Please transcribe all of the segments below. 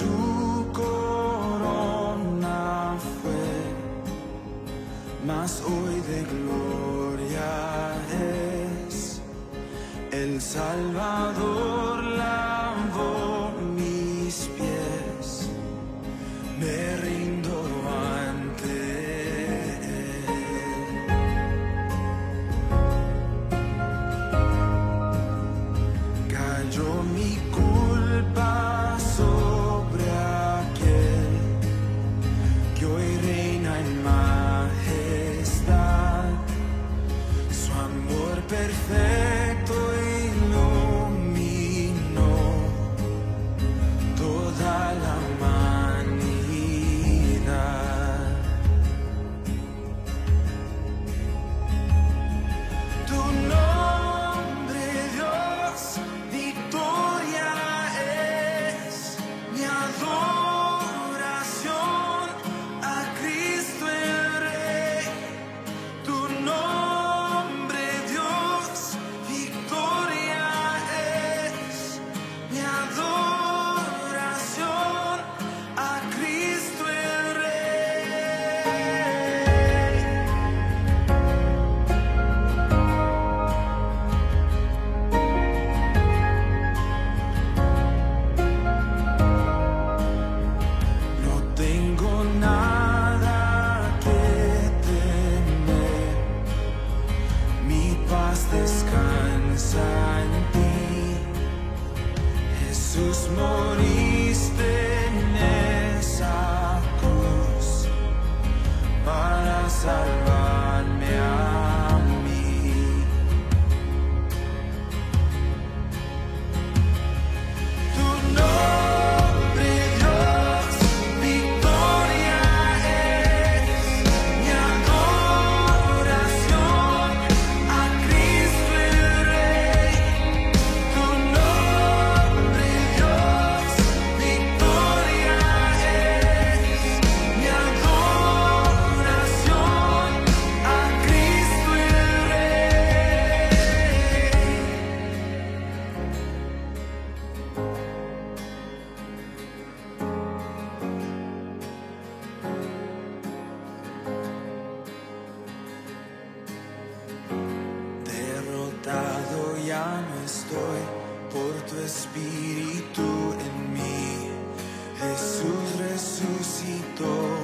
su corona fue, mas hoy de gloria es el Salvador. La en majestad, su amor perfecto. ya no estoy por tu espíritu en mí. Jesús resucitó.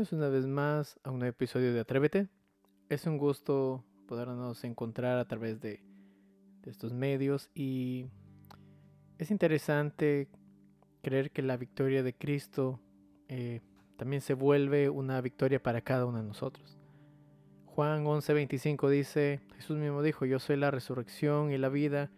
Una vez más a un episodio de Atrévete. Es un gusto podernos encontrar a través de, de estos medios y es interesante creer que la victoria de Cristo eh, también se vuelve una victoria para cada uno de nosotros. Juan 11:25 dice, Jesús mismo dijo, yo soy la resurrección y la vida,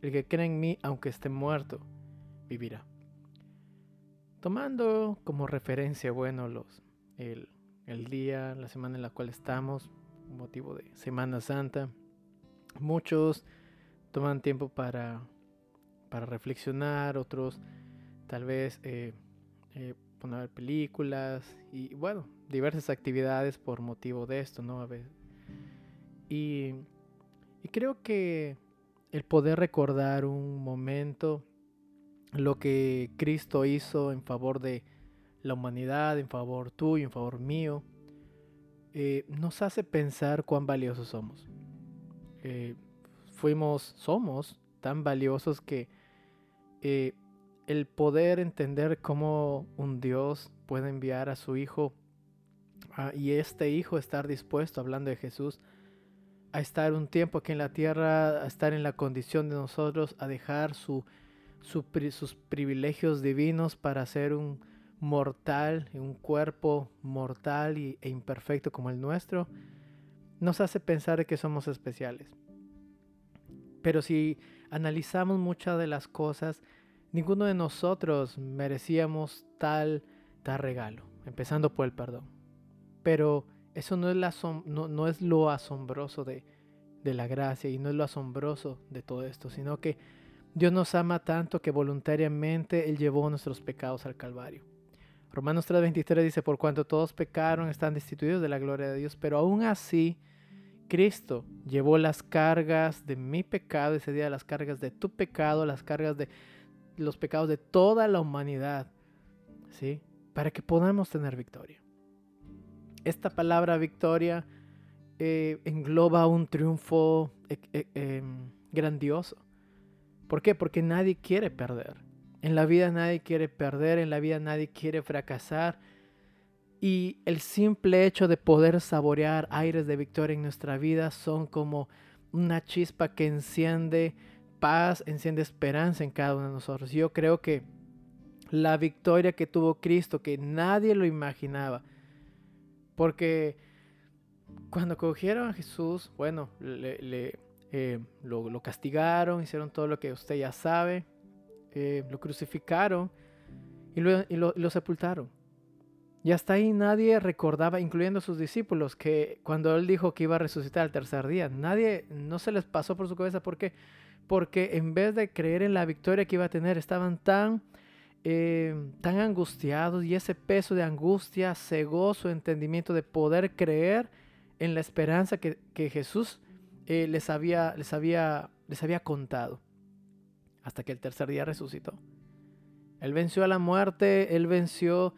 el que cree en mí, aunque esté muerto, vivirá. Tomando como referencia, bueno, los, el, el día, la semana en la cual estamos, motivo de Semana Santa, muchos toman tiempo para, para reflexionar, otros tal vez eh, eh, poner a ver películas y bueno, diversas actividades por motivo de esto, ¿no? A ver. Y, y creo que el poder recordar un momento, lo que Cristo hizo en favor de la humanidad, en favor tuyo, en favor mío, eh, nos hace pensar cuán valiosos somos. Eh, fuimos, somos tan valiosos que eh, el poder entender cómo un Dios puede enviar a su Hijo ah, y este Hijo estar dispuesto, hablando de Jesús, a estar un tiempo aquí en la tierra, a estar en la condición de nosotros, a dejar su, sus privilegios divinos para ser un mortal, un cuerpo mortal y- e imperfecto como el nuestro, nos hace pensar que somos especiales. Pero si analizamos muchas de las cosas, ninguno de nosotros merecíamos tal, tal regalo, empezando por el perdón. Pero eso no es lo asombroso de, de la gracia y no es lo asombroso de todo esto, sino que Dios nos ama tanto que voluntariamente Él llevó nuestros pecados al Calvario. Romanos 3:23 dice, por cuanto todos pecaron, están destituidos de la gloria de Dios, pero aún así, Cristo llevó las cargas de mi pecado ese día, las cargas de tu pecado, las cargas de los pecados de toda la humanidad, ¿sí? Para que podamos tener victoria. Esta palabra victoria eh, engloba un triunfo eh, eh, em, grandioso. ¿Por qué? Porque nadie quiere perder. En la vida nadie quiere perder, en la vida nadie quiere fracasar. Y el simple hecho de poder saborear aires de victoria en nuestra vida son como una chispa que enciende paz, enciende esperanza en cada uno de nosotros. Yo creo que la victoria que tuvo Cristo, que nadie lo imaginaba, porque cuando cogieron a Jesús, bueno, le, eh, lo, lo castigaron, hicieron todo lo que usted ya sabe, eh, lo crucificaron y lo, y lo- sepultaron. Y hasta ahí nadie recordaba, incluyendo sus discípulos, que cuando él dijo que iba a resucitar al tercer día, nadie, no se les pasó por su cabeza. ¿Por qué? Porque en vez de creer en la victoria que iba a tener, estaban tan, eh, tan angustiados y ese peso de angustia cegó su entendimiento de poder creer en la esperanza que, que Jesús eh, les, había, les, había, les había contado. Hasta que el tercer día resucitó. Él venció a la muerte, él venció,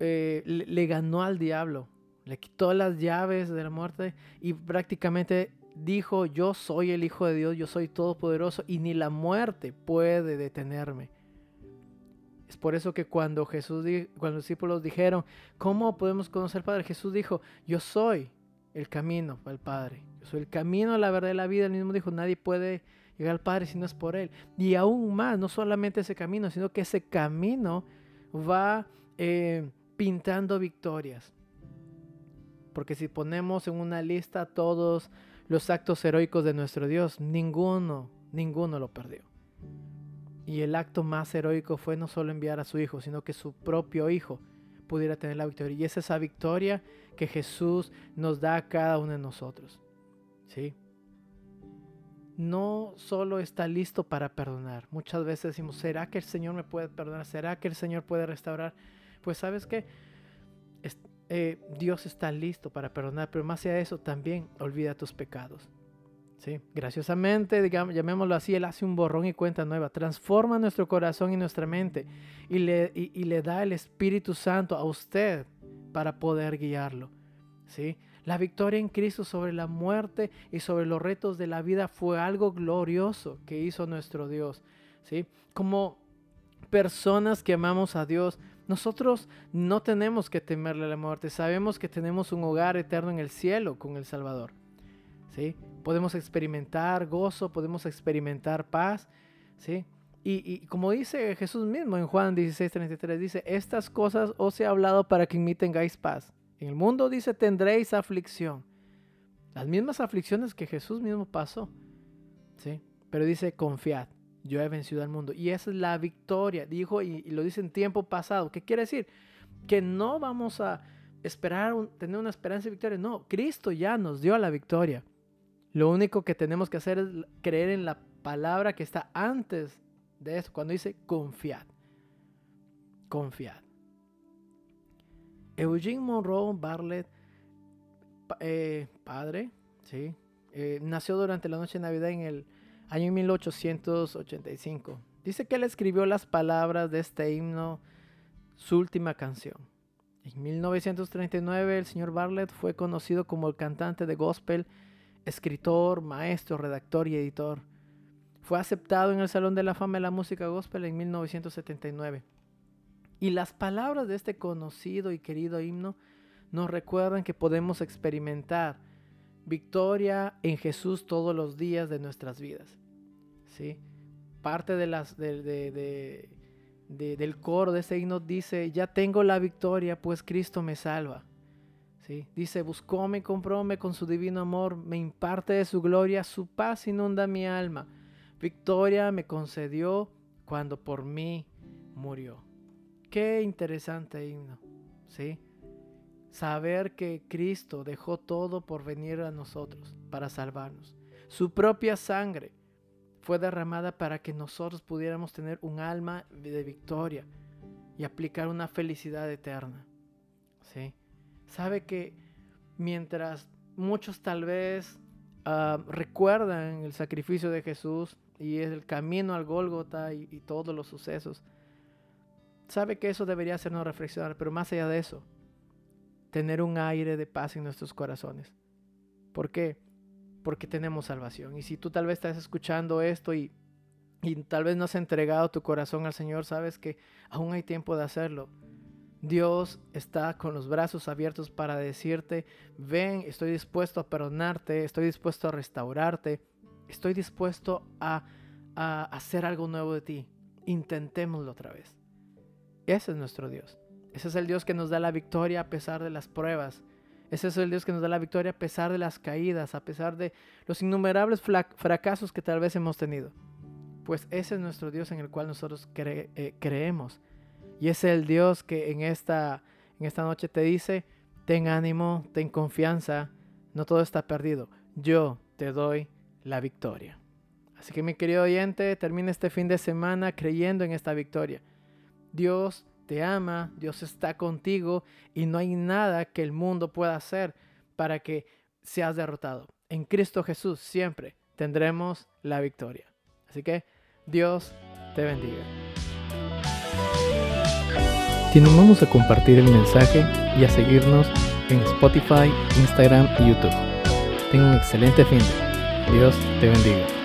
eh, le, ganó al diablo, le quitó las llaves de la muerte y prácticamente dijo, yo soy el Hijo de Dios, yo soy todopoderoso y ni la muerte puede detenerme. Es por eso que cuando Jesús, cuando los discípulos dijeron, ¿cómo podemos conocer al Padre? Jesús dijo, yo soy el camino al Padre. Yo soy el camino, la verdad y la vida. Él mismo dijo, nadie puede llegar al Padre si no es por Él. Y aún más, no solamente ese camino, sino que ese camino va eh, pintando victorias. Porque si ponemos en una lista todos los actos heroicos de nuestro Dios, ninguno, ninguno lo perdió. Y el acto más heroico fue no solo enviar a su hijo, sino que su propio hijo pudiera tener la victoria. Y es esa victoria que Jesús nos da a cada uno de nosotros. ¿Sí? No solo está listo para perdonar. Muchas veces decimos, ¿será que el Señor me puede perdonar? ¿Será que el Señor puede restaurar? Pues sabes que eh, Dios está listo para perdonar, pero más allá de eso también olvida tus pecados. ¿Sí? Graciosamente, digamos, llamémoslo así, Él hace un borrón y cuenta nueva, transforma nuestro corazón y nuestra mente y le, y, y le da el Espíritu Santo a usted para poder guiarlo. ¿Sí? La victoria en Cristo sobre la muerte y sobre los retos de la vida fue algo glorioso que hizo nuestro Dios. ¿sí? Como personas que amamos a Dios, nosotros no tenemos que temerle a la muerte. Sabemos que tenemos un hogar eterno en el cielo con el Salvador. ¿sí? Podemos experimentar gozo, podemos experimentar paz. ¿sí? Y, como dice Jesús mismo en Juan 16:33, dice, estas cosas os he hablado para que en mí tengáis paz. En el mundo dice, tendréis aflicción. Las mismas aflicciones que Jesús mismo pasó. ¿sí? Pero dice, confiad, yo he vencido al mundo. Y esa es la victoria, dijo, y, lo dice en tiempo pasado. ¿Qué quiere decir? Que no vamos a esperar, tener una esperanza de victoria. No, Cristo ya nos dio la victoria. Lo único que tenemos que hacer es creer en la palabra que está antes de eso, cuando dice confiad. Confiad. Eugene Monroe Bartlett, eh, padre, ¿sí? Eh, nació durante la noche de Navidad en el año 1885. Dice que él escribió las palabras de este himno, su última canción. En 1939 el señor Bartlett fue conocido como el cantante de gospel, escritor, maestro, redactor y editor. Fue aceptado en el Salón de la Fama de la Música Gospel en 1979. Y las palabras de este conocido y querido himno nos recuerdan que podemos experimentar victoria en Jesús todos los días de nuestras vidas. ¿sí? Parte de las, de, de, de, del coro de ese himno dice, ya tengo la victoria, pues Cristo me salva. ¿sí? Dice, buscóme compróme con su divino amor, me imparte de su gloria, su paz inunda mi alma. Victoria me concedió cuando por mí murió. Qué interesante himno, ¿sí? Saber que Cristo dejó todo por venir a nosotros, para salvarnos. Su propia sangre fue derramada para que nosotros pudiéramos tener un alma de victoria y aplicar una felicidad eterna, ¿sí? Sabe que mientras muchos tal vez uh, recuerdan el sacrificio de Jesús y el camino al Gólgota y todos los sucesos, sabe que eso debería hacernos reflexionar, pero más allá de eso, tener un aire de paz en nuestros corazones. ¿Por qué? Porque tenemos salvación. Y si tú tal vez estás escuchando esto y, y tal vez no has entregado tu corazón al Señor, sabes que aún hay tiempo de hacerlo. Dios está con los brazos abiertos para decirte, ven, estoy dispuesto a perdonarte, estoy dispuesto a restaurarte, estoy dispuesto a, a hacer algo nuevo de ti. Intentémoslo otra vez. Ese es nuestro Dios. Ese es el Dios que nos da la victoria a pesar de las pruebas. Ese es el Dios que nos da la victoria a pesar de las caídas, a pesar de los innumerables fracasos que tal vez hemos tenido. Pues ese es nuestro Dios en el cual nosotros eh, creemos. Y es el Dios que en esta, en esta noche te dice, ten ánimo, ten confianza, no todo está perdido. Yo te doy la victoria. Así que mi querido oyente, termina este fin de semana creyendo en esta victoria. Dios te ama, Dios está contigo y no hay nada que el mundo pueda hacer para que seas derrotado. En Cristo Jesús siempre tendremos la victoria. Así que Dios te bendiga. Te animamos a compartir el mensaje y a seguirnos en Spotify, Instagram y YouTube. Tenga un excelente fin. Dios te bendiga.